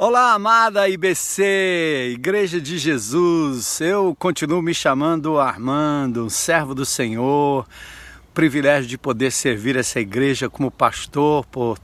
Olá, amada IBC, Igreja de Jesus. Eu continuo me chamando Armando, um servo do Senhor. Privilégio de poder servir essa igreja como pastor por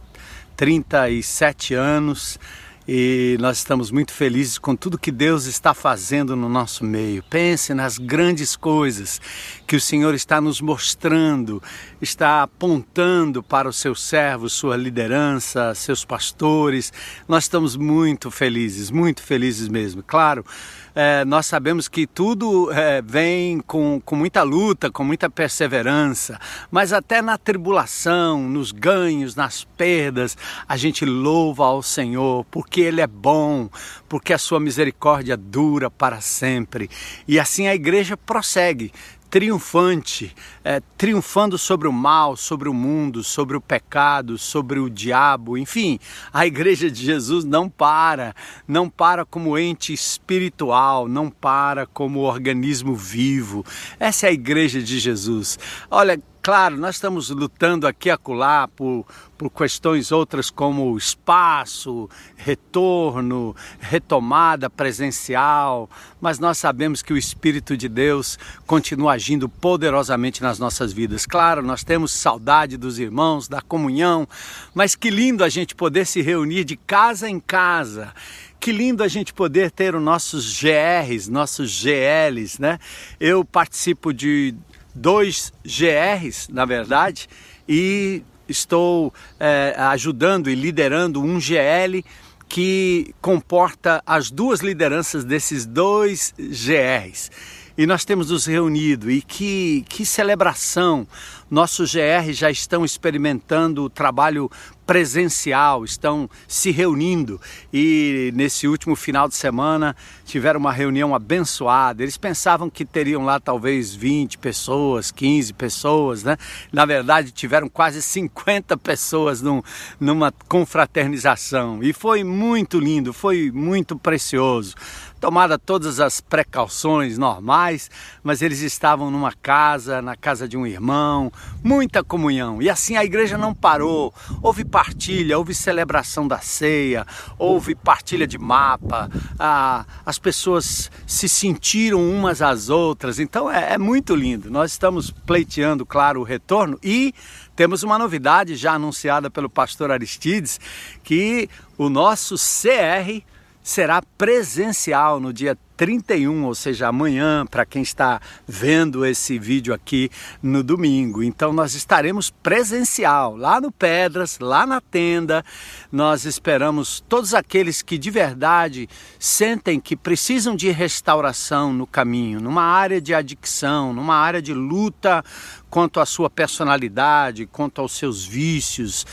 37 anos e nós estamos muito felizes com tudo que Deus está fazendo no nosso meio. Pense nas grandes coisas que o Senhor está nos mostrando, está apontando para os seus servos, sua liderança, seus pastores. Nós estamos muito felizes, muito felizes mesmo. Claro, é, nós sabemos que tudo é, vem com, com muita luta, com muita perseverança, mas até na tribulação, nos ganhos, nas perdas, a gente louva ao Senhor, porque Ele é bom, porque a sua misericórdia dura para sempre. E assim a igreja prossegue triunfante, é, triunfando sobre o mal, sobre o mundo, sobre o pecado, sobre o diabo, enfim, a Igreja de Jesus não para, não para como ente espiritual, não para como organismo vivo. Essa é a Igreja de Jesus. Olha, Claro, nós estamos lutando aqui acolá por, por questões outras como espaço, retorno, retomada presencial, mas nós sabemos que o Espírito de Deus continua agindo poderosamente nas nossas vidas. Claro, nós temos saudade dos irmãos, da comunhão, mas que lindo a gente poder se reunir de casa em casa que lindo a gente poder ter os nossos GRs, nossos GLs, né? Eu participo de dois GRs, na verdade, e estou é, ajudando e liderando um GL que comporta as duas lideranças desses dois GRs. E nós temos nos reunido e que, que celebração! Nossos GR já estão experimentando o trabalho presencial, estão se reunindo e nesse último final de semana tiveram uma reunião abençoada. Eles pensavam que teriam lá talvez 20 pessoas, 15 pessoas, né? Na verdade, tiveram quase 50 pessoas num, numa confraternização e foi muito lindo, foi muito precioso tomada todas as precauções normais, mas eles estavam numa casa, na casa de um irmão, muita comunhão. E assim a igreja não parou. Houve partilha, houve celebração da ceia, houve partilha de mapa, ah, as pessoas se sentiram umas às outras. Então é, é muito lindo. Nós estamos pleiteando, claro, o retorno e temos uma novidade já anunciada pelo pastor Aristides, que o nosso CR será presencial no dia 31, ou seja, amanhã, para quem está vendo esse vídeo aqui no domingo. Então nós estaremos presencial lá no Pedras, lá na tenda. Nós esperamos todos aqueles que de verdade sentem que precisam de restauração no caminho, numa área de adicção, numa área de luta quanto à sua personalidade, quanto aos seus vícios.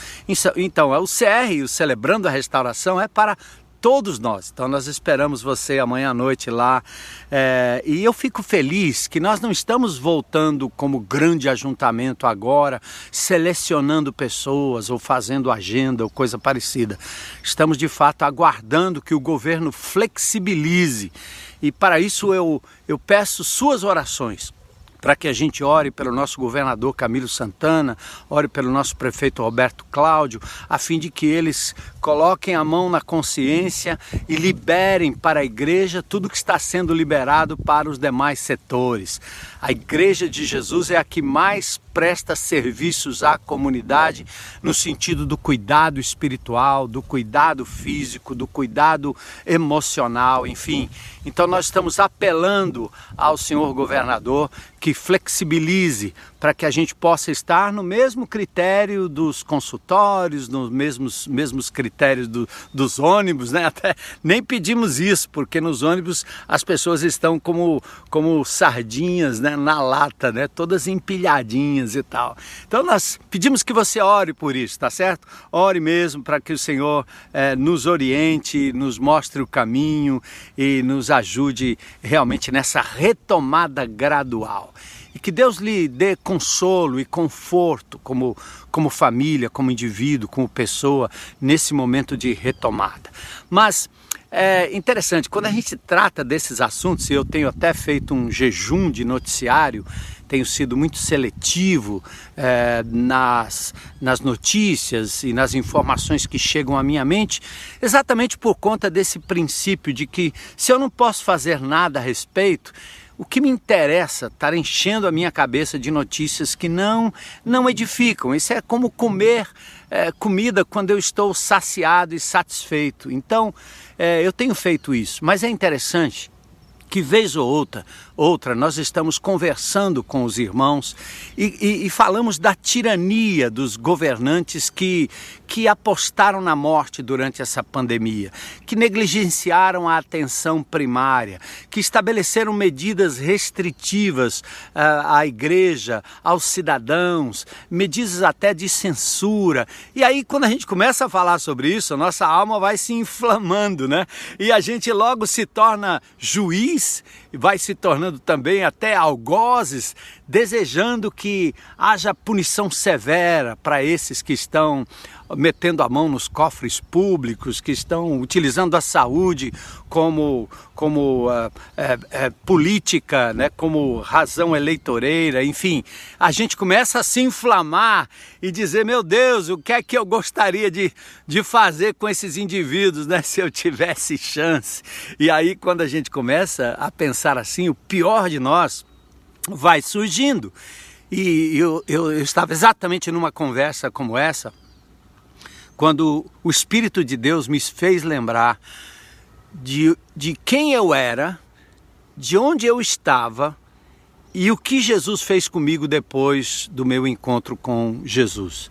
Então, é o CR, o Celebrando a Restauração, é para todos nós. Então nós esperamos você amanhã à noite lá. É, e eu fico feliz que nós não estamos voltando como grande ajuntamento agora, selecionando pessoas ou fazendo agenda ou coisa parecida. Estamos de fato aguardando que o governo flexibilize. E para isso eu, eu peço suas orações para que a gente ore pelo nosso governador Camilo Santana, ore pelo nosso prefeito Roberto Cláudio, a fim de que eles coloquem a mão na consciência e liberem para a igreja tudo que está sendo liberado para os demais setores. A igreja de Jesus é a que mais presta serviços à comunidade no sentido do cuidado espiritual, do cuidado físico, do cuidado emocional, enfim. Então nós estamos apelando ao senhor governador que flexibilize para que a gente possa estar no mesmo critério dos consultórios, nos mesmos, mesmos critérios do, dos ônibus, né? Até nem pedimos isso, porque nos ônibus as pessoas estão como, como sardinhas né? na lata, né? Todas empilhadinhas e tal. Então nós pedimos que você ore por isso, tá certo? Ore mesmo para que o Senhor é, nos oriente, nos mostre o caminho e nos ajude realmente nessa retomada gradual. E que Deus lhe dê consolo e conforto como, como família, como indivíduo, como pessoa, nesse momento de retomada. Mas é interessante, quando a gente trata desses assuntos, e eu tenho até feito um jejum de noticiário, tenho sido muito seletivo é, nas, nas notícias e nas informações que chegam à minha mente, exatamente por conta desse princípio de que se eu não posso fazer nada a respeito, o que me interessa estar enchendo a minha cabeça de notícias que não não edificam. Isso é como comer é, comida quando eu estou saciado e satisfeito. Então, é, eu tenho feito isso. Mas é interessante que vez ou outra, outra nós estamos conversando com os irmãos e, e, e, falamos da tirania dos governantes que, que apostaram na morte durante essa pandemia, que negligenciaram a atenção primária, que estabeleceram medidas restritivas uh, à igreja, aos cidadãos, medidas até de censura. E aí, quando a gente começa a falar sobre isso, a nossa alma vai se inflamando, né? E a gente logo se torna juiz e vai se tornando também até algozes, desejando que haja punição severa para esses que estão metendo a mão nos cofres públicos, que estão utilizando a saúde como, como uh, é, é, política, né, como razão eleitoreira, enfim. A gente começa a se inflamar e dizer, meu Deus, o que é que eu gostaria de, de fazer com esses indivíduos, né, se eu tivesse chance. E aí, quando a gente começa a pensar assim, o pior de nós vai surgindo. E eu, eu, eu estava exatamente numa conversa como essa, quando o Espírito de Deus me fez lembrar de, de quem eu era, de onde eu estava e o que Jesus fez comigo depois do meu encontro com Jesus.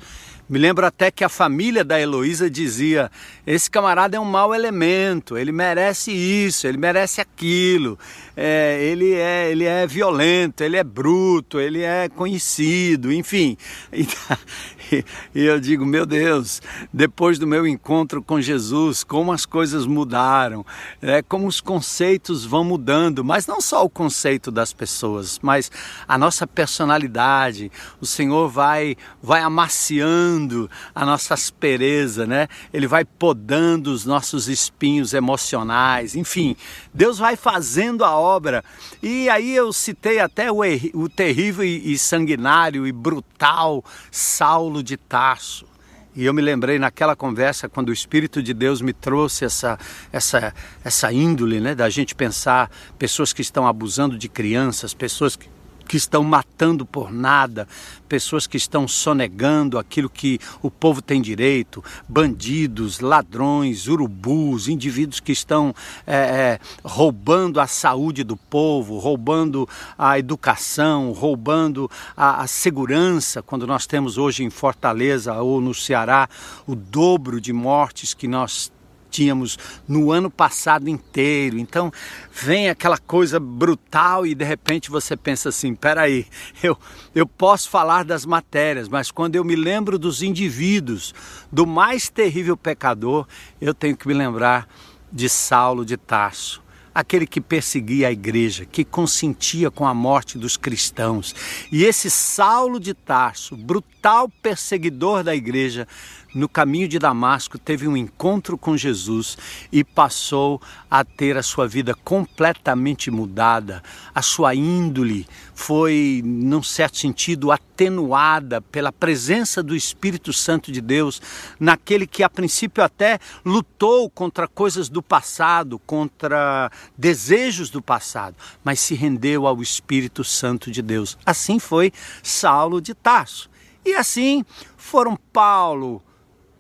Me lembro até que a família da Heloísa dizia: esse camarada é um mau elemento, ele merece isso, ele merece aquilo, é, ele, é, ele é violento, ele é bruto, ele é conhecido, enfim. E, e eu digo: meu Deus, depois do meu encontro com Jesus, como as coisas mudaram, é, como os conceitos vão mudando, mas não só o conceito das pessoas, mas a nossa personalidade. O Senhor vai, vai amaciando a nossa aspereza, né? Ele vai podando os nossos espinhos emocionais, enfim, Deus vai fazendo a obra. E aí eu citei até o, o terrível e sanguinário e brutal Saulo de Tarso. E eu me lembrei naquela conversa quando o Espírito de Deus me trouxe essa, essa, essa índole, né, da gente pensar pessoas que estão abusando de crianças, pessoas que que estão matando por nada, pessoas que estão sonegando aquilo que o povo tem direito, bandidos, ladrões, urubus, indivíduos que estão é, é, roubando a saúde do povo, roubando a educação, roubando a, a segurança, quando nós temos hoje em Fortaleza ou no Ceará o dobro de mortes que nós tínhamos no ano passado inteiro. Então vem aquela coisa brutal e de repente você pensa assim: peraí, eu, eu posso falar das matérias, mas quando eu me lembro dos indivíduos, do mais terrível pecador, eu tenho que me lembrar de Saulo de Tarso aquele que perseguia a igreja, que consentia com a morte dos cristãos. E esse Saulo de Tarso, brutal perseguidor da igreja, no caminho de Damasco teve um encontro com Jesus e passou a ter a sua vida completamente mudada. A sua índole foi, num certo sentido, atenuada pela presença do Espírito Santo de Deus, naquele que a princípio até lutou contra coisas do passado, contra desejos do passado, mas se rendeu ao Espírito Santo de Deus. Assim foi Saulo de Tarso. E assim foram Paulo,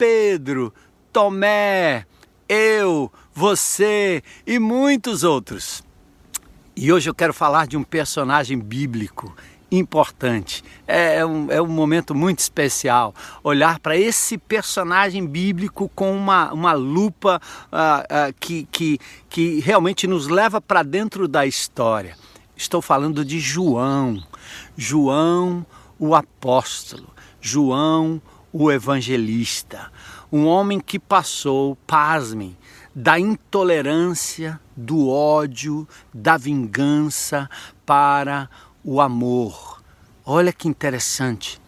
Pedro, Tomé, eu, você e muitos outros. E hoje eu quero falar de um personagem bíblico importante. É, é um, é um momento muito especial olhar para esse personagem bíblico com uma, uma lupa uh, uh, que, que, que realmente nos leva para dentro da história. Estou falando de João. João, o apóstolo. João, o evangelista, um homem que passou, pasmem, da intolerância, do ódio, da vingança para o amor. Olha que interessante.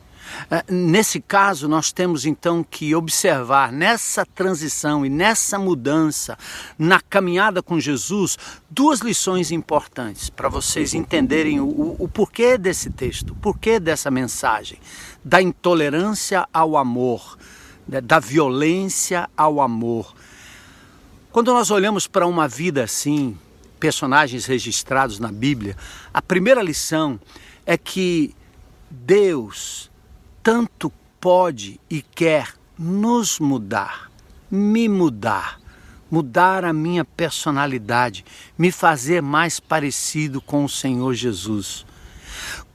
É, nesse caso, nós temos então que observar nessa transição e nessa mudança, na caminhada com Jesus, duas lições importantes para vocês entenderem o, o, o porquê desse texto, o porquê dessa mensagem, da intolerância ao amor, né, da violência ao amor. Quando nós olhamos para uma vida assim, personagens registrados na Bíblia, a primeira lição é que Deus tanto pode e quer nos mudar, me mudar, mudar a minha personalidade, me fazer mais parecido com o Senhor Jesus.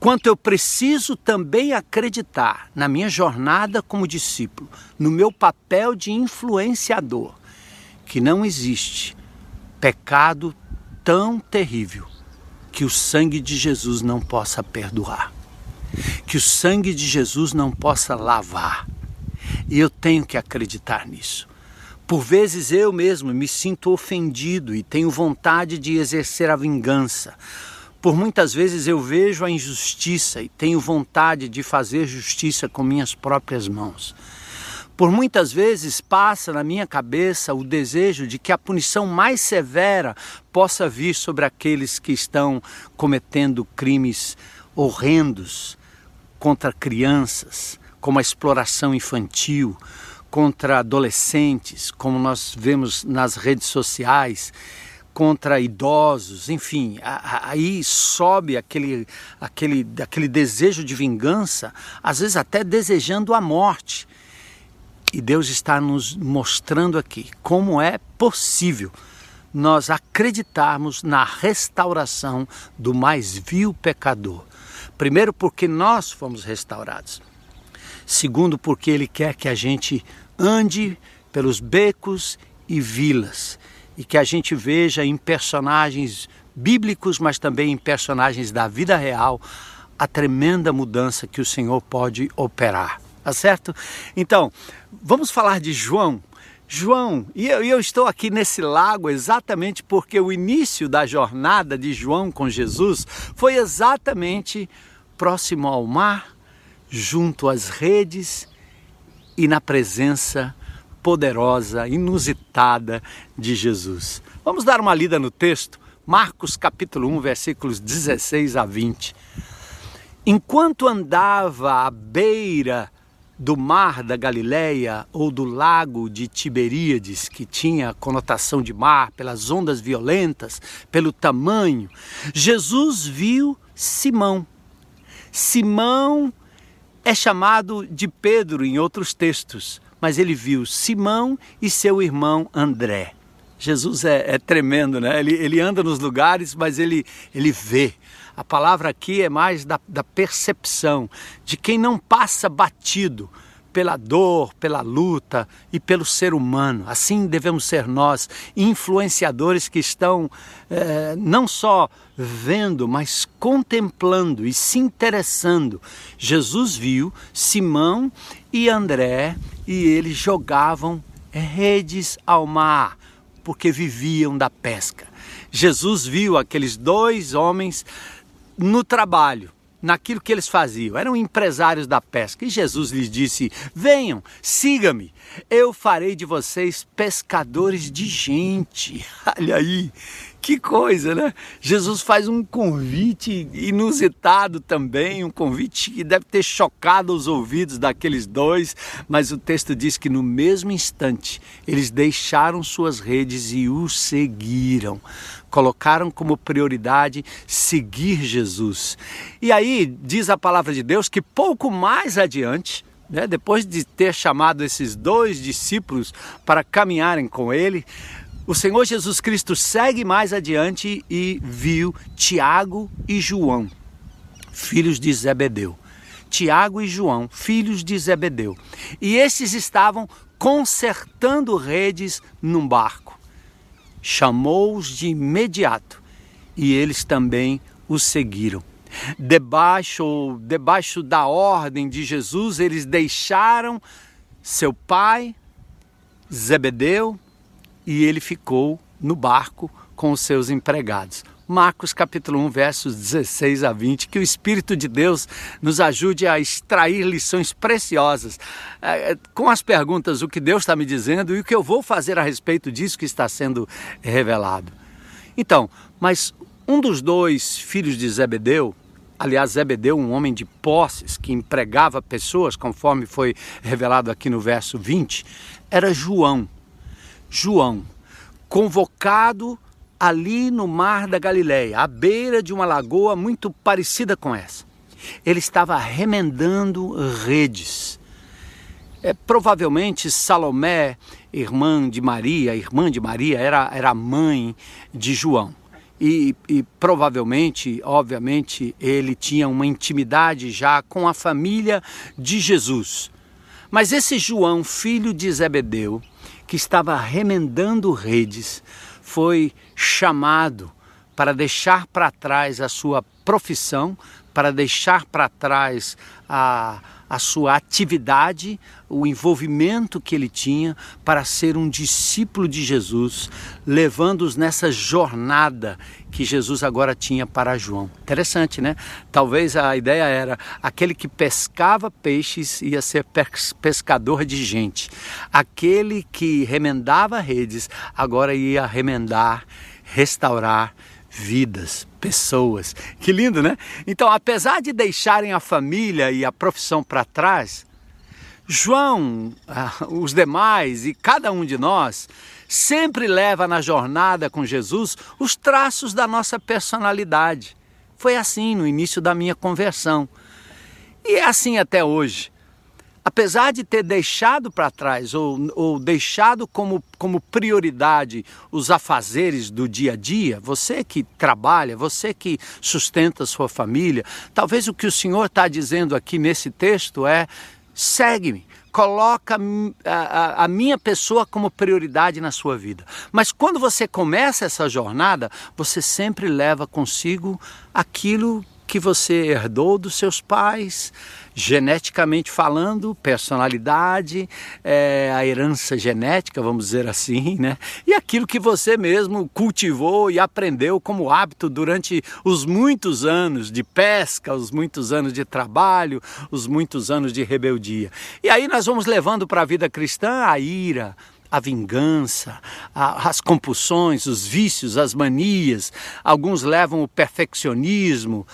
Quanto eu preciso também acreditar na minha jornada como discípulo, no meu papel de influenciador, que não existe pecado tão terrível que o sangue de Jesus não possa perdoar que o sangue de Jesus não possa lavar. E eu tenho que acreditar nisso. Por vezes eu mesmo me sinto ofendido e tenho vontade de exercer a vingança. Por muitas vezes eu vejo a injustiça e tenho vontade de fazer justiça com minhas próprias mãos. Por muitas vezes passa na minha cabeça o desejo de que a punição mais severa possa vir sobre aqueles que estão cometendo crimes horrendos contra crianças, como a exploração infantil, contra adolescentes, como nós vemos nas redes sociais, contra idosos, enfim, aí sobe aquele, aquele, aquele desejo de vingança, às vezes até desejando a morte. E Deus está nos mostrando aqui como é possível nós acreditarmos na restauração do mais vil pecador. Primeiro, porque nós fomos restaurados. Segundo, porque Ele quer que a gente ande pelos becos e vilas e que a gente veja em personagens bíblicos, mas também em personagens da vida real, a tremenda mudança que o Senhor pode operar. Tá certo? Então, vamos falar de João. João, e eu, eu, estou aqui nesse lago exatamente porque o início da jornada de João com Jesus foi exatamente próximo ao mar, junto às redes e na presença poderosa, inusitada de Jesus. Vamos dar uma lida no texto, Marcos capítulo 1, versículos 16 a 20. Enquanto andava à beira do mar da Galileia ou do lago de Tiberíades, que tinha conotação de mar pelas ondas violentas, pelo tamanho, Jesus viu Simão, Simão é chamado de Pedro em outros textos, mas ele viu Simão e seu irmão André. Jesus é, é tremendo, né? Ele, ele anda nos lugares, mas ele, ele vê. A palavra aqui é mais da, da percepção, de quem não passa batido pela dor, pela luta e pelo ser humano. Assim devemos ser nós, influenciadores que estão é, não só vendo, mas contemplando e se interessando. Jesus viu Simão e André e eles jogavam redes ao mar, porque viviam da pesca. Jesus viu aqueles dois homens no trabalho naquilo que eles faziam. Eram empresários da pesca. E Jesus lhes disse: Venham, siga-me, eu farei de vocês pescadores de gente. Olha aí, que coisa, né? Jesus faz um convite inusitado também, um convite que deve ter chocado os ouvidos daqueles dois, mas o texto diz que no mesmo instante eles deixaram suas redes e o seguiram. Colocaram como prioridade seguir Jesus. E aí diz a palavra de Deus que pouco mais adiante, né, depois de ter chamado esses dois discípulos para caminharem com ele, o Senhor Jesus Cristo segue mais adiante e viu Tiago e João, filhos de Zebedeu. Tiago e João, filhos de Zebedeu. E esses estavam consertando redes num barco. Chamou-os de imediato e eles também os seguiram. Debaixo, debaixo da ordem de Jesus, eles deixaram seu pai, Zebedeu, e ele ficou no barco com os seus empregados. Marcos capítulo 1, versos 16 a 20. Que o Espírito de Deus nos ajude a extrair lições preciosas é, com as perguntas: o que Deus está me dizendo e o que eu vou fazer a respeito disso que está sendo revelado. Então, mas um dos dois filhos de Zebedeu, aliás, Zebedeu, um homem de posses que empregava pessoas, conforme foi revelado aqui no verso 20, era João. João, convocado ali no mar da Galileia, à beira de uma lagoa muito parecida com essa. Ele estava remendando redes. É, provavelmente Salomé, irmã de Maria, irmã de Maria, era, era mãe de João. E, e, provavelmente, obviamente, ele tinha uma intimidade já com a família de Jesus. Mas esse João, filho de Zebedeu, que estava remendando redes, foi chamado para deixar para trás a sua profissão, para deixar para trás a, a sua atividade, o envolvimento que ele tinha para ser um discípulo de Jesus, levando-os nessa jornada que Jesus agora tinha para João. Interessante, né? Talvez a ideia era aquele que pescava peixes ia ser pescador de gente. Aquele que remendava redes agora ia remendar, restaurar vidas, pessoas. Que lindo, né? Então, apesar de deixarem a família e a profissão para trás, João, ah, os demais e cada um de nós sempre leva na jornada com Jesus os traços da nossa personalidade. Foi assim no início da minha conversão. E é assim até hoje apesar de ter deixado para trás ou, ou deixado como, como prioridade os afazeres do dia a dia, você que trabalha, você que sustenta sua família, talvez o que o Senhor está dizendo aqui nesse texto é: segue-me, coloca a, a, a, minha pessoa como prioridade na sua vida. Mas quando você começa essa jornada, você sempre leva consigo aquilo que você herdou dos seus pais, geneticamente falando, personalidade, é, a herança genética, vamos dizer assim, né? E aquilo que você mesmo cultivou e aprendeu como hábito durante os muitos anos de pesca, os muitos anos de trabalho, os muitos anos de rebeldia. E aí nós vamos levando para a vida cristã a ira, a vingança, a, as compulsões, os vícios, as manias. Alguns levam o perfeccionismo,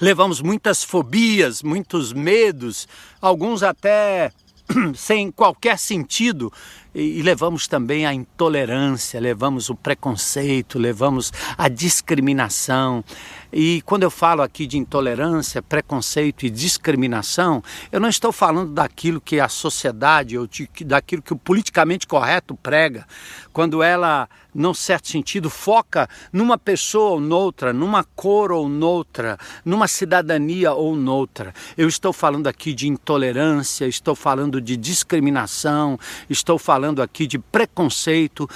levamos muitas fobias, muitos medos, alguns até sem qualquer sentido, e, levamos também a intolerância, levamos o preconceito, levamos a discriminação. E quando eu falo aqui de intolerância, preconceito e discriminação, eu não estou falando daquilo que a sociedade ou daquilo que o politicamente correto prega, quando ela, num certo sentido, foca numa pessoa ou noutra, numa cor ou noutra, numa cidadania ou noutra. Eu estou falando aqui de intolerância, estou falando de discriminação, estou falando aqui de preconceito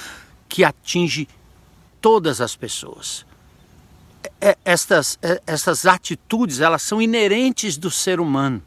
que atinge todas as pessoas. É, estas, é, estas atitudes elas são inerentes do ser humano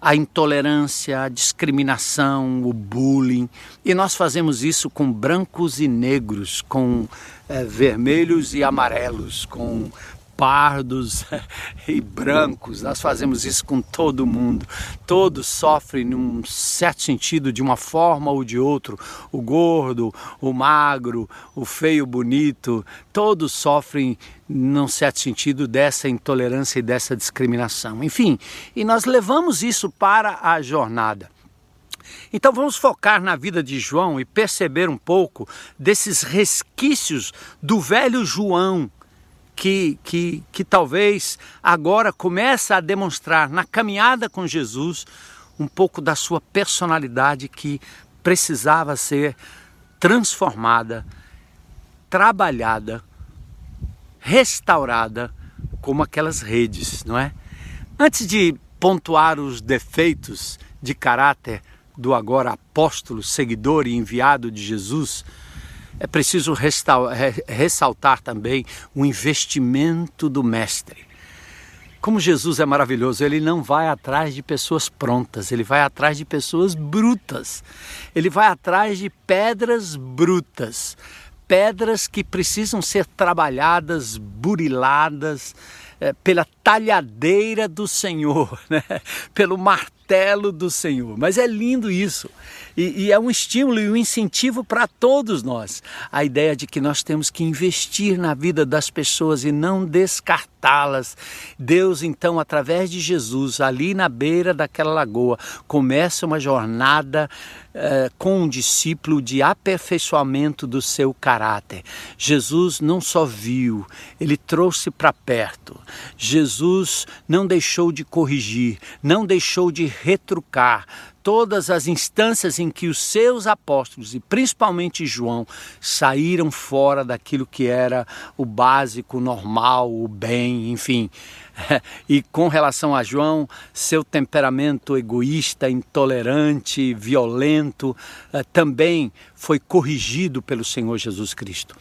a intolerância, a discriminação, o bullying. E nós fazemos isso com brancos e negros, com é, vermelhos e amarelos, com pardos e brancos. Nós fazemos isso com todo mundo. Todos sofrem, num certo sentido, de uma forma ou de outro. O gordo, o magro, o feio, bonito, todos sofrem, num certo sentido, dessa intolerância e dessa discriminação. Enfim, e nós levamos isso para a jornada. Então vamos focar na vida de João e perceber um pouco desses resquícios do velho João que, que, que talvez agora começa a demonstrar na caminhada com Jesus um pouco da sua personalidade que precisava ser transformada, trabalhada, restaurada como aquelas redes, não é? Antes de pontuar os defeitos de caráter do agora apóstolo, seguidor e enviado de Jesus, é preciso ressaltar também o investimento do Mestre. Como Jesus é maravilhoso, ele não vai atrás de pessoas prontas, ele vai atrás de pessoas brutas, ele vai atrás de pedras brutas, pedras que precisam ser trabalhadas, buriladas, é, pela talhadeira do Senhor, né? pelo martelo do Senhor. Mas é lindo isso. E, e é um estímulo e um incentivo para todos nós. A ideia de que nós temos que investir na vida das pessoas e não descartá-las. Deus, então, através de Jesus, ali na beira daquela lagoa, começa uma jornada eh, com um discípulo de aperfeiçoamento do seu caráter. Jesus não só viu, ele trouxe para perto. Jesus não deixou de corrigir, não deixou de retrucar todas as instâncias em que os seus apóstolos, e principalmente João, saíram fora daquilo que era o básico, o normal, o bem, enfim. E com relação a João, seu temperamento egoísta, intolerante, violento, eh, também foi corrigido pelo Senhor Jesus Cristo.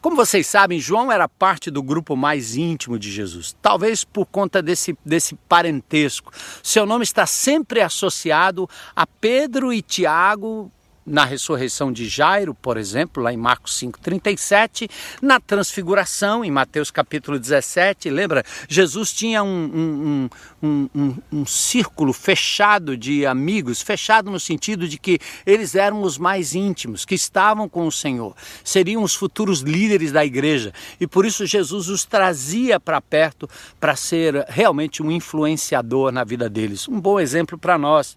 Como vocês sabem, João era parte do grupo mais íntimo de Jesus, talvez por conta desse, desse parentesco. Seu nome está sempre associado a Pedro e Tiago, na ressurreição de Jairo, por exemplo, lá em Marcos 5,37, na transfiguração, em Mateus capítulo 17, lembra? Jesus tinha um, um, um, um, círculo fechado de amigos, fechado no sentido de que eles eram os mais íntimos, que estavam com o Senhor, seriam os futuros líderes da igreja, e por isso Jesus os trazia para perto para ser realmente um influenciador na vida deles. Um bom exemplo para nós.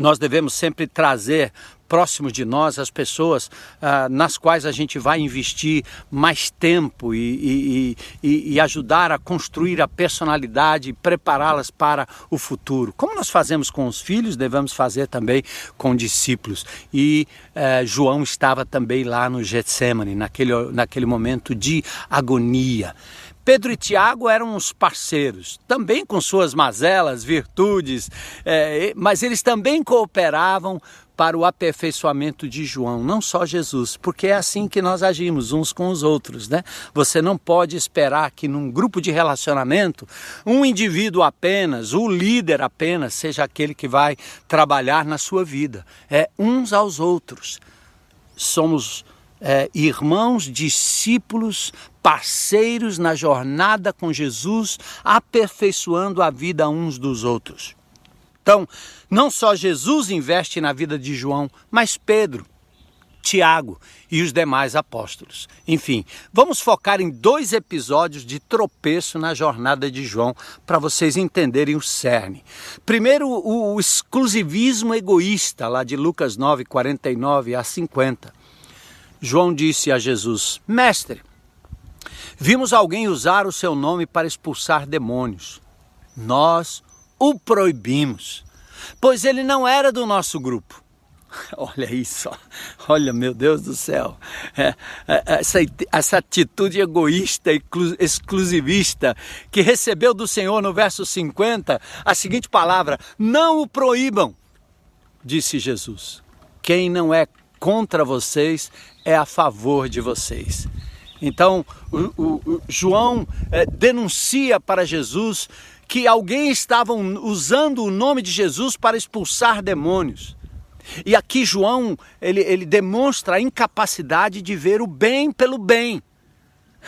Nós devemos sempre trazer próximo de nós as pessoas ah, nas quais a gente vai investir mais tempo e, e, e, e ajudar a construir a personalidade e prepará-las para o futuro. Como nós fazemos com os filhos, devemos fazer também com discípulos. E eh, João estava também lá no Getsemane, naquele, naquele momento de agonia. Pedro e Tiago eram os parceiros, também com suas mazelas, virtudes, é, mas eles também cooperavam para o aperfeiçoamento de João, não só Jesus, porque é assim que nós agimos uns com os outros, né? Você não pode esperar que num grupo de relacionamento um indivíduo apenas, o líder apenas, seja aquele que vai trabalhar na sua vida. É uns aos outros. Somos é, irmãos, discípulos, parceiros na jornada com Jesus, aperfeiçoando a vida uns dos outros. Então, não só Jesus investe na vida de João, mas Pedro, Tiago e os demais apóstolos. Enfim, vamos focar em dois episódios de tropeço na jornada de João para vocês entenderem o cerne. Primeiro, o exclusivismo egoísta, lá de Lucas 9, 49 a 50. João disse a Jesus: Mestre, vimos alguém usar o seu nome para expulsar demônios. Nós o proibimos, pois ele não era do nosso grupo. Olha isso, olha meu Deus do céu, é, é, essa, essa atitude egoísta e exclusivista que recebeu do Senhor no verso 50 a seguinte palavra: Não o proíbam, disse Jesus. Quem não é contra vocês é a favor de vocês. Então, o, o, o João é, denuncia para Jesus que alguém estava usando o nome de Jesus para expulsar demônios. E aqui João, ele, ele demonstra a incapacidade de ver o bem pelo bem.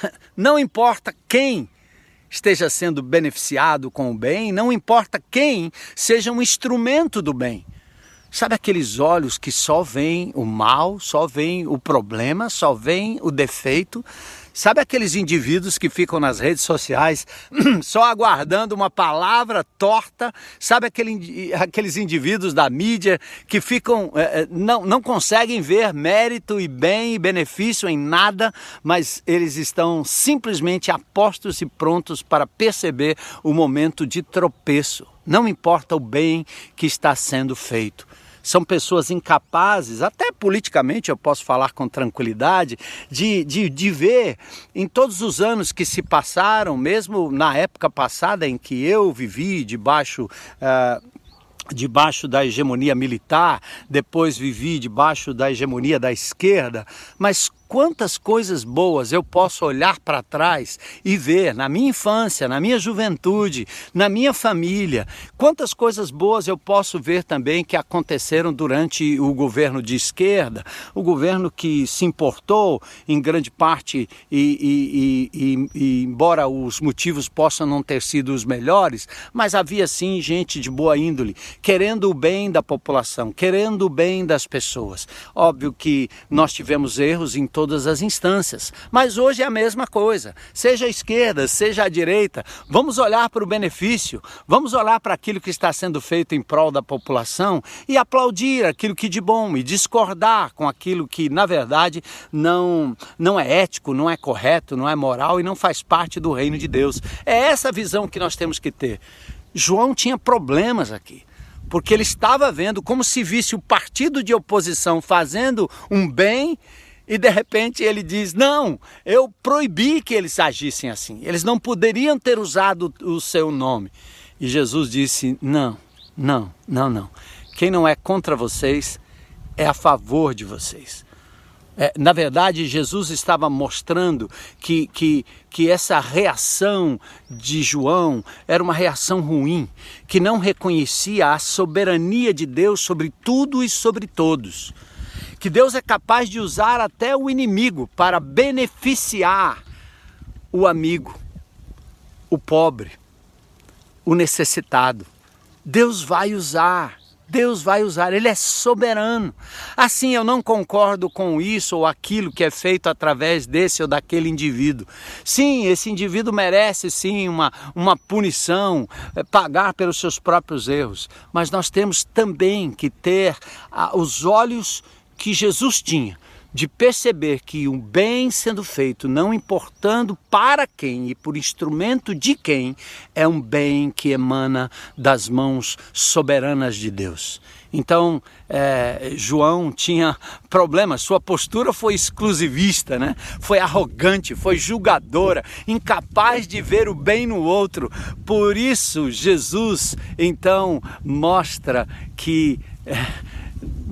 Não importa quem esteja sendo beneficiado com o bem, não importa quem seja um instrumento do bem. Sabe aqueles olhos que só veem o mal, só veem o problema, só veem o defeito? Sabe aqueles indivíduos que ficam nas redes sociais só aguardando uma palavra torta? Sabe aquele, aqueles indivíduos da mídia que ficam, é, não, não conseguem ver mérito e bem e benefício em nada, mas eles estão simplesmente apostos e prontos para perceber o momento de tropeço. Não importa o bem que está sendo feito são pessoas incapazes, até politicamente eu posso falar com tranquilidade, de, de, de ver em todos os anos que se passaram, mesmo na época passada em que eu vivi debaixo. Uh, debaixo da hegemonia militar, depois vivi debaixo da hegemonia da esquerda, mas quantas coisas boas eu posso olhar para trás e ver na minha infância, na minha juventude, na minha família, quantas coisas boas eu posso ver também que aconteceram durante o governo de esquerda, o governo que se importou em grande parte e, e, e, e embora os motivos possam não ter sido os melhores, mas havia sim gente de boa índole, querendo o bem da população, querendo o bem das pessoas. Óbvio que nós tivemos erros em todas as instâncias, mas hoje é a mesma coisa. Seja a esquerda, seja a direita, vamos olhar para o benefício, vamos olhar para aquilo que está sendo feito em prol da população e aplaudir aquilo que de bom e discordar com aquilo que, na verdade, não, não é ético, não é correto, não é moral e não faz parte do reino de Deus. É essa visão que nós temos que ter. João tinha problemas aqui porque ele estava vendo como se visse o partido de oposição fazendo um bem e de repente ele diz: Não, eu proibi que eles agissem assim, eles não poderiam ter usado o seu nome. E Jesus disse: Não, não, não, não. Quem não é contra vocês é a favor de vocês. É, na verdade, Jesus estava mostrando que, que, que essa reação de João era uma reação ruim, que não reconhecia a soberania de Deus sobre tudo e sobre todos. Que Deus é capaz de usar até o inimigo para beneficiar o amigo, o pobre, o necessitado. Deus vai usar. Deus vai usar, Ele é soberano. Assim, eu não concordo com isso ou aquilo que é feito através desse ou daquele indivíduo. Sim, esse indivíduo merece sim uma, uma punição, é, pagar pelos seus próprios erros, mas nós temos também que ter ah, os olhos que Jesus tinha de perceber que o bem sendo feito, não importando para quem e por instrumento de quem, é um bem que emana das mãos soberanas de Deus. Então, é, João tinha problemas, sua postura foi exclusivista, né? foi arrogante, foi julgadora, incapaz de ver o bem no outro. Por isso, Jesus então mostra que é,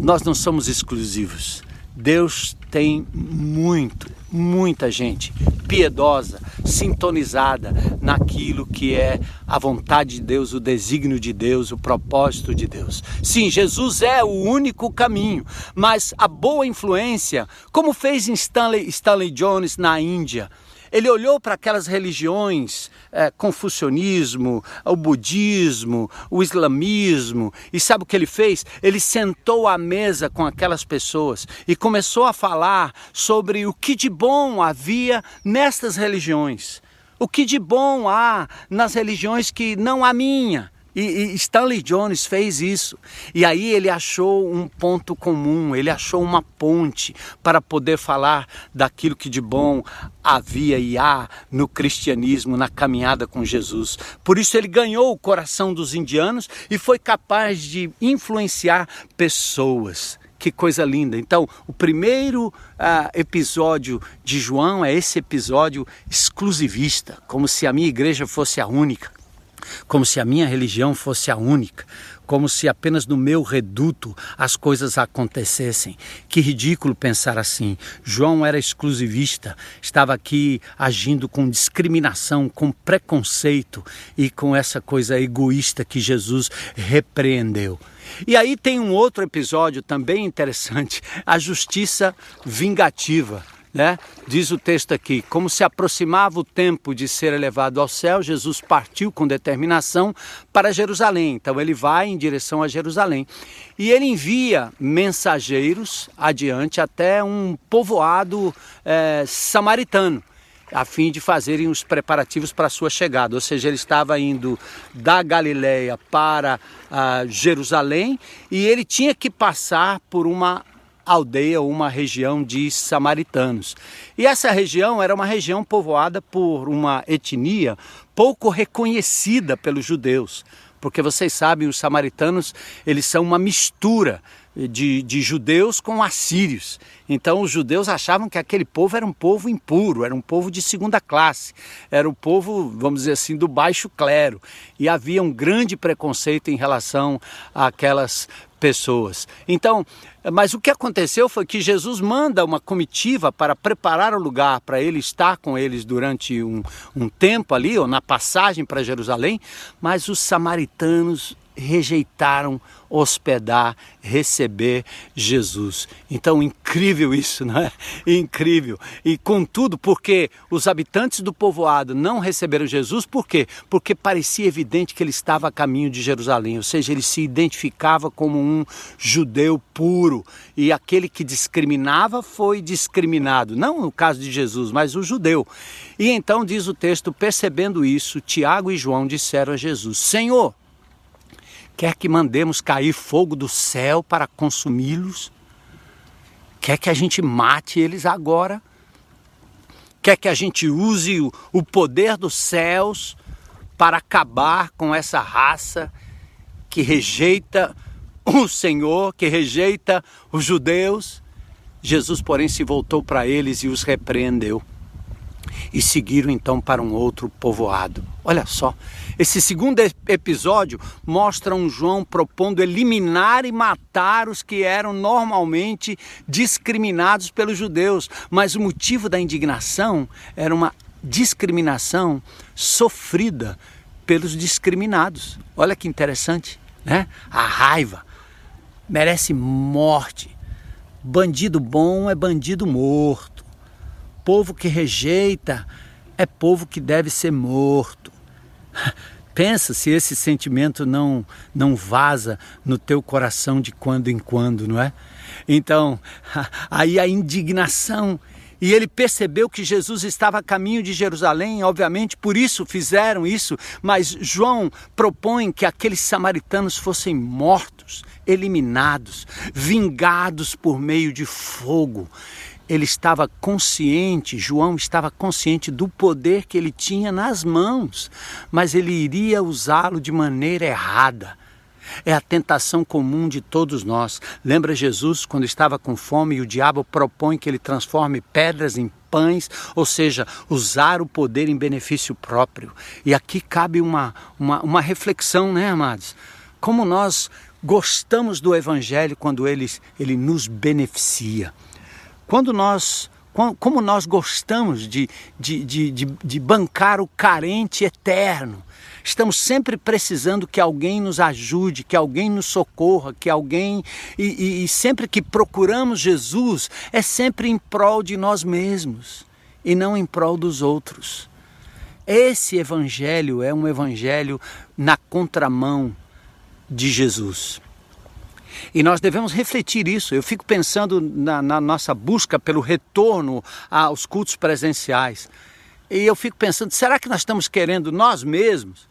nós não somos exclusivos Deus tem muito, muita gente piedosa, sintonizada naquilo que é a vontade de Deus, o desígnio de Deus, o propósito de Deus. Sim, Jesus é o único caminho, mas a boa influência, como fez Stanley, Stanley Jones na Índia, ele olhou para aquelas religiões, é, confucionismo, o budismo, o islamismo, e sabe o que ele fez? Ele sentou à mesa com aquelas pessoas e começou a falar sobre o que de bom havia nestas religiões. O que de bom há nas religiões que não a minha e, e, Stanley Jones fez isso. E aí ele achou um ponto comum, ele achou uma ponte para poder falar daquilo que de bom havia e há no cristianismo, na caminhada com Jesus. Por isso ele ganhou o coração dos indianos e foi capaz de influenciar pessoas. Que coisa linda! Então, o primeiro uh, episódio de João é esse episódio exclusivista, como se a minha igreja fosse a única como se a minha religião fosse a única, como se apenas no meu reduto as coisas acontecessem. Que ridículo pensar assim. João era exclusivista, estava aqui agindo com discriminação, com preconceito e com essa coisa egoísta que Jesus repreendeu. E aí tem um outro episódio também interessante, a justiça vingativa. Né? Diz o texto aqui: como se aproximava o tempo de ser elevado ao céu, Jesus partiu com determinação para Jerusalém. Então ele vai em direção a Jerusalém e ele envia mensageiros adiante até um povoado é, samaritano a fim de fazerem os preparativos para a sua chegada. Ou seja, ele estava indo da Galileia para uh, Jerusalém e ele tinha que passar por uma aldeia uma região de samaritanos. E essa região era uma região povoada por uma etnia pouco reconhecida pelos judeus, porque vocês sabem, os samaritanos, eles são uma mistura de, de, judeus com assírios. Então os judeus achavam que aquele povo era um povo impuro, era um povo de segunda classe, era um povo, vamos dizer assim, do baixo clero. E havia um grande preconceito em relação àquelas pessoas. Então, mas o que aconteceu foi que Jesus manda uma comitiva para preparar o lugar para ele estar com eles durante um, um tempo ali, ou na passagem para Jerusalém, mas os samaritanos rejeitaram hospedar, receber Jesus. Então, incrível isso, não é? Incrível. E contudo, porque os habitantes do povoado não receberam Jesus, por quê? Porque parecia evidente que ele estava a caminho de Jerusalém, ou seja, ele se identificava como um judeu puro e aquele que discriminava foi discriminado, não no caso de Jesus, mas o judeu. E então diz o texto, percebendo isso, Tiago e João disseram a Jesus: Senhor, Quer que mandemos cair fogo do céu para consumi-los? Quer que a gente mate eles agora? Quer que a gente use o, poder dos céus para acabar com essa raça que rejeita o Senhor, que rejeita os judeus? Jesus, porém, se voltou para eles e os repreendeu e seguiram então para um outro povoado. Olha só, esse segundo episódio mostra um João propondo eliminar e matar os que eram normalmente discriminados pelos judeus, mas o motivo da indignação era uma discriminação sofrida pelos discriminados. Olha que interessante, né? A raiva merece morte. Bandido bom é bandido morto. Povo que rejeita é povo que deve ser morto. Pensa se esse sentimento não não vaza no teu coração de quando em quando, não é? Então, aí a indignação e ele percebeu que Jesus estava a caminho de Jerusalém, obviamente, por isso fizeram isso, mas João propõe que aqueles samaritanos fossem mortos, eliminados, vingados por meio de fogo ele estava consciente, João estava consciente do poder que ele tinha nas mãos, mas ele iria usá-lo de maneira errada. É a tentação comum de todos nós. Lembra Jesus quando estava com fome e o diabo propõe que ele transforme pedras em pães, ou seja, usar o poder em benefício próprio. E aqui cabe uma, uma, uma reflexão, né, amados? Como nós gostamos do Evangelho quando ele, ele nos beneficia. Quando nós, como nós gostamos de, de, de, de, de bancar o carente eterno, estamos sempre precisando que alguém nos ajude, que alguém nos socorra, que alguém. E, e, e, sempre que procuramos Jesus, é sempre em prol de nós mesmos e não em prol dos outros. Esse evangelho é um evangelho na contramão de Jesus. E nós devemos refletir isso. Eu fico pensando na, na nossa busca pelo retorno aos cultos presenciais. E eu fico pensando, será que nós estamos querendo nós mesmos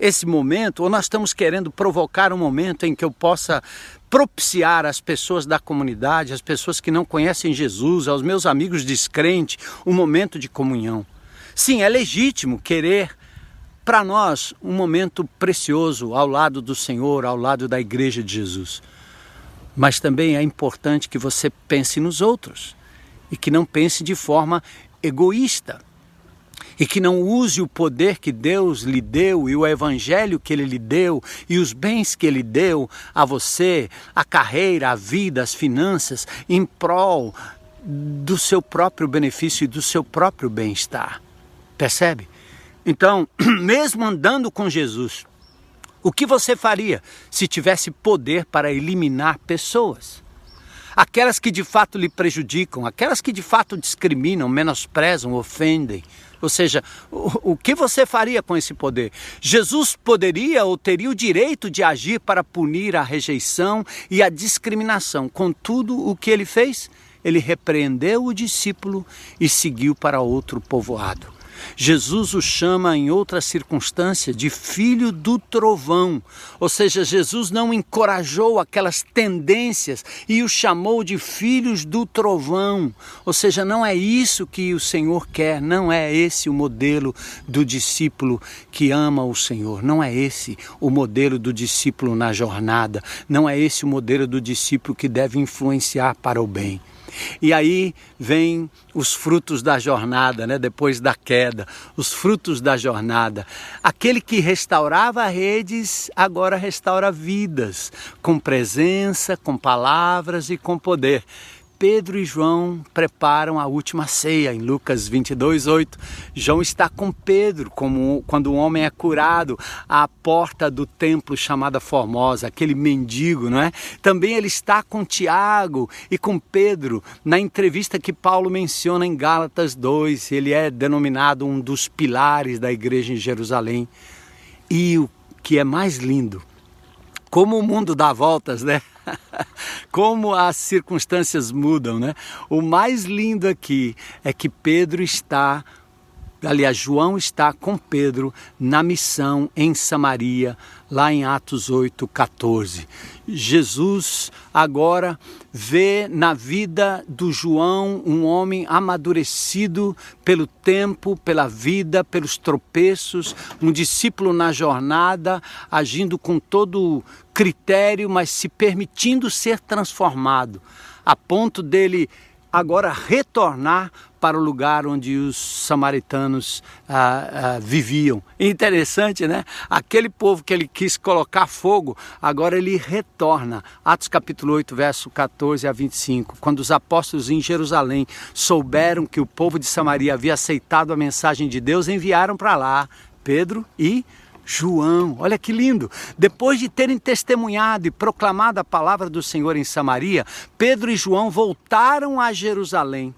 esse momento, ou nós estamos querendo provocar um momento em que eu possa propiciar às pessoas da comunidade, às pessoas que não conhecem Jesus, aos meus amigos descrentes, um momento de comunhão? Sim, é legítimo querer para nós um momento precioso ao lado do Senhor, ao lado da igreja de Jesus. Mas também é importante que você pense nos outros e que não pense de forma egoísta e que não use o poder que Deus lhe deu e o evangelho que ele lhe deu e os bens que ele deu a você, a carreira, a vida, as finanças em prol do seu próprio benefício e do seu próprio bem-estar. Percebe? Então, mesmo andando com Jesus, o que você faria se tivesse poder para eliminar pessoas? Aquelas que de fato lhe prejudicam, aquelas que de fato discriminam, menosprezam, ofendem. Ou seja, o, o que você faria com esse poder? Jesus poderia ou teria o direito de agir para punir a rejeição e a discriminação. Contudo, o que ele fez? Ele repreendeu o discípulo e seguiu para outro povoado. Jesus o chama em outra circunstância de filho do trovão, ou seja, Jesus não encorajou aquelas tendências e o chamou de filhos do trovão, ou seja, não é isso que o Senhor quer, não é esse o modelo do discípulo que ama o Senhor, não é esse o modelo do discípulo na jornada, não é esse o modelo do discípulo que deve influenciar para o bem. E aí vem os frutos da jornada, né? depois da queda, os frutos da jornada. Aquele que restaurava redes, agora restaura vidas, com presença, com palavras e com poder. Pedro e João preparam a última ceia em Lucas 22, 8. João está com Pedro, como quando um homem é curado à porta do templo chamada Formosa, aquele mendigo, não é? Também ele está com Tiago e com Pedro na entrevista que Paulo menciona em Gálatas 2. Ele é denominado um dos pilares da igreja em Jerusalém. E o que é mais lindo, como o mundo dá voltas, né? Como as circunstâncias mudam, né? O mais lindo aqui é que Pedro está, aliás, João está com Pedro na missão em Samaria, lá em Atos 8, 14. Jesus agora vê na vida do João um homem amadurecido pelo tempo, pela vida, pelos tropeços, um discípulo na jornada, agindo com todo critério, mas se permitindo ser transformado, a ponto dele agora retornar para o lugar onde os samaritanos ah, ah, viviam. Interessante, né? Aquele povo que ele quis colocar fogo, agora ele retorna. Atos capítulo 8, verso 14 a 25. Quando os apóstolos em Jerusalém souberam que o povo de Samaria havia aceitado a mensagem de Deus, enviaram para lá Pedro e olha que lindo! Depois de terem testemunhado e proclamado a palavra do Senhor em Samaria, Pedro e João voltaram a Jerusalém.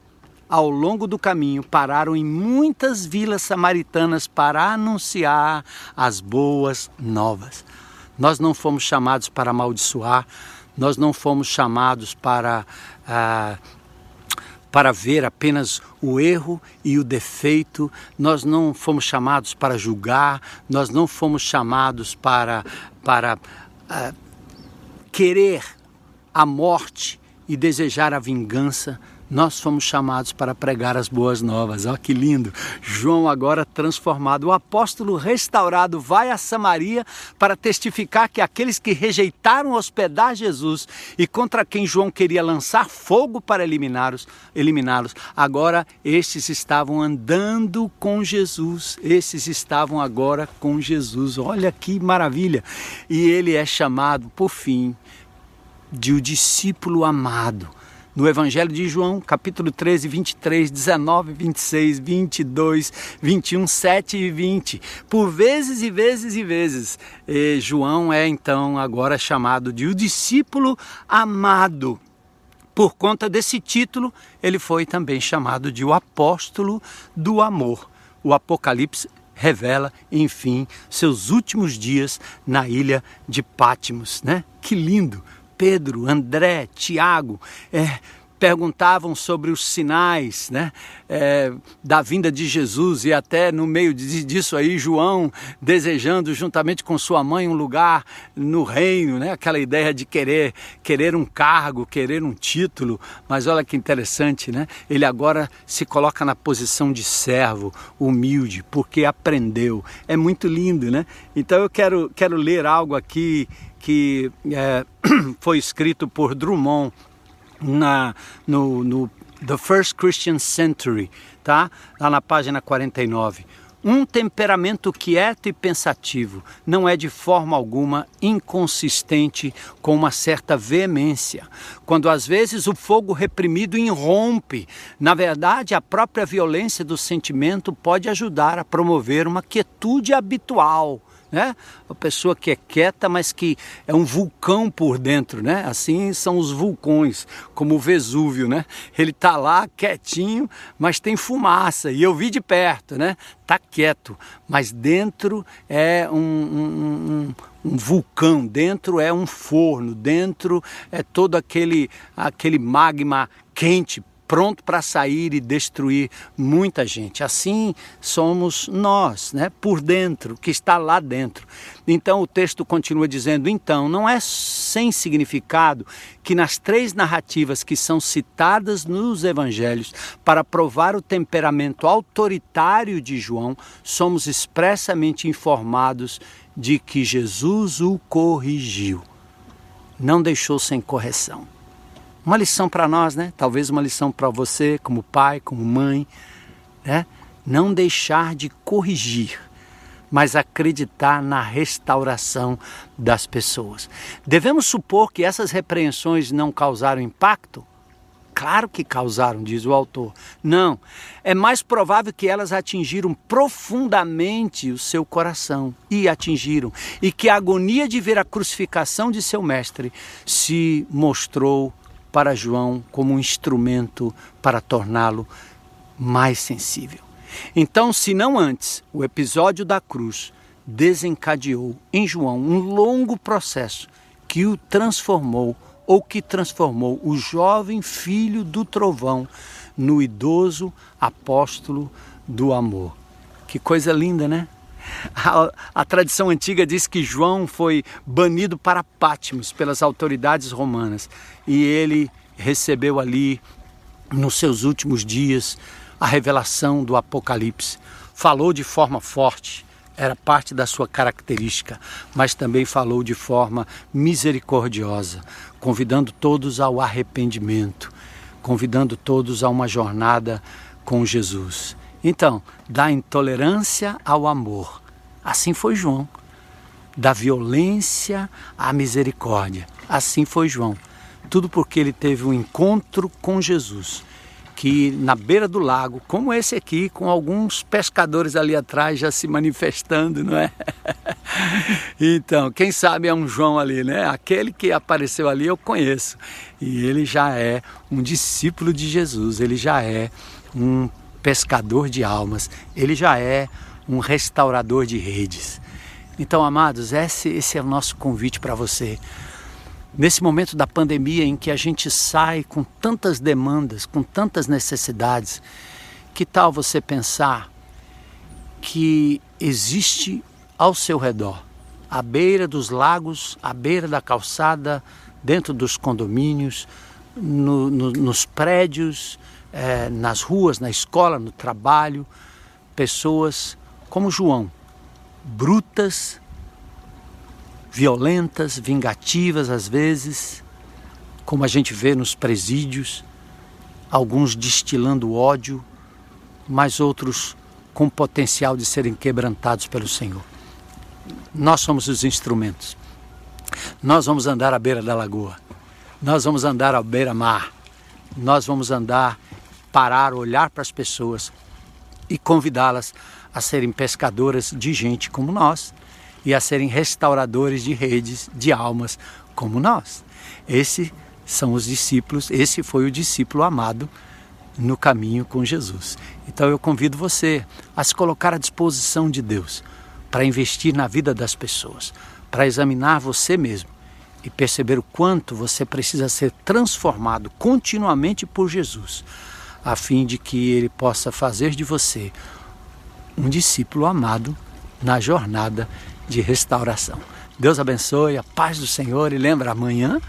Ao longo do caminho, pararam em muitas vilas samaritanas para anunciar as boas novas. Nós não fomos chamados para amaldiçoar, nós não fomos chamados para ah, para ver apenas o erro e o defeito, nós não fomos chamados para julgar, nós não fomos chamados para, para uh, querer a morte e desejar a vingança, nós fomos chamados para pregar as boas novas. Olha que lindo! João, agora transformado, o apóstolo restaurado, vai a Samaria para testificar que aqueles que rejeitaram hospedar Jesus e contra quem João queria lançar fogo para eliminá-los, eliminá-los, agora estes estavam andando com Jesus. Esses estavam agora com Jesus. Olha que maravilha! E ele é chamado, por fim, de o discípulo amado no Evangelho de João, capítulo 13, 23, 19, 26, 22, 21, 7 e 20. Por vezes e vezes e vezes, e João é então agora chamado de o discípulo amado. Por conta desse título, ele foi também chamado de o apóstolo do amor. O Apocalipse revela, enfim, seus últimos dias na ilha de Pátimos, né? Que lindo! Pedro, André, Tiago, é, perguntavam sobre os sinais né, é, da vinda de Jesus e até no meio disso aí João desejando juntamente com sua mãe um lugar no reino, né, aquela ideia de querer querer um cargo, querer um título, mas olha que interessante, né? Ele agora se coloca na posição de servo, humilde, porque aprendeu. É muito lindo, né? Então eu quero quero ler algo aqui que é, foi escrito por Drummond na, no, no The First Christian Century, tá? lá na página 49. Um temperamento quieto e pensativo não é de forma alguma inconsistente com uma certa veemência. Quando às vezes o fogo reprimido irrompe, na verdade a própria violência do sentimento pode ajudar a promover uma quietude habitual né? Uma pessoa que é quieta, mas que é um vulcão por dentro, né? Assim são os vulcões, como o Vesúvio, né? Ele tá lá quietinho, mas tem fumaça. E eu vi de perto, né? Tá quieto, mas dentro é um, um, um, um vulcão, dentro é um forno, dentro é todo aquele aquele magma quente pronto para sair e destruir muita gente. Assim somos nós, né? Por dentro, que está lá dentro. Então o texto continua dizendo: então, não é sem significado que nas três narrativas que são citadas nos evangelhos para provar o temperamento autoritário de João, somos expressamente informados de que Jesus o corrigiu. Não deixou sem correção. Uma lição para nós, né? Talvez uma lição para você, como pai, como mãe, né? Não deixar de corrigir, mas acreditar na restauração das pessoas. Devemos supor que essas repreensões não causaram impacto? Claro que causaram, diz o autor. Não, é mais provável que elas atingiram profundamente o seu coração e atingiram, e que a agonia de ver a crucificação de seu mestre se mostrou para João como um instrumento para torná-lo mais sensível. Então, se não antes, o episódio da cruz desencadeou em João um longo processo que o transformou ou que transformou o jovem filho do trovão no idoso apóstolo do amor. Que coisa linda, né? A, a, tradição antiga diz que João foi banido para Patmos pelas autoridades romanas e ele recebeu ali, nos seus últimos dias, a revelação do Apocalipse. Falou de forma forte, era parte da sua característica, mas também falou de forma misericordiosa, convidando todos ao arrependimento, convidando todos a uma jornada com Jesus. Então, da intolerância ao amor. Assim foi João. Da violência à misericórdia. Assim foi João. Tudo porque ele teve um encontro com Jesus. Que na beira do lago, como esse aqui, com alguns pescadores ali atrás já se manifestando, não é? então, quem sabe é um João ali, né? Aquele que apareceu ali eu conheço. E ele já é um discípulo de Jesus, ele já é um pescador de almas, ele já é um restaurador de redes. Então, amados, esse, esse é o nosso convite para você. Nesse momento da pandemia em que a gente sai com tantas demandas, com tantas necessidades, que tal você pensar que existe ao seu redor, à beira dos lagos, à beira da calçada, dentro dos condomínios, no, no, nos prédios, é, nas ruas, na escola, no trabalho, pessoas como João, brutas, violentas, vingativas às vezes, como a gente vê nos presídios, alguns destilando ódio, mas outros com potencial de serem quebrantados pelo Senhor. Nós somos os instrumentos. Nós vamos andar à beira da lagoa. Nós vamos andar à beira-mar. Nós vamos andar parar, olhar para as pessoas e convidá-las a serem pescadoras de gente como nós e a serem restauradores de redes de almas como nós. Esses são os discípulos, esse foi o discípulo amado no caminho com Jesus. Então eu convido você a se colocar à disposição de Deus para investir na vida das pessoas, para examinar você mesmo e perceber o quanto você precisa ser transformado continuamente por Jesus a fim de que ele possa fazer de você um discípulo amado na jornada de restauração. Deus abençoe, a paz do Senhor e lembra amanhã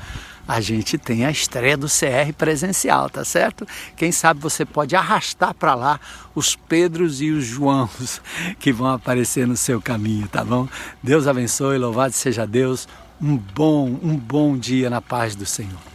a gente tem a estreia do CR presencial, tá certo? Quem sabe você pode arrastar para lá os Pedros e os Joãos que vão aparecer no seu caminho, tá bom? Deus abençoe, louvado seja Deus. Um bom, um bom dia na paz do Senhor.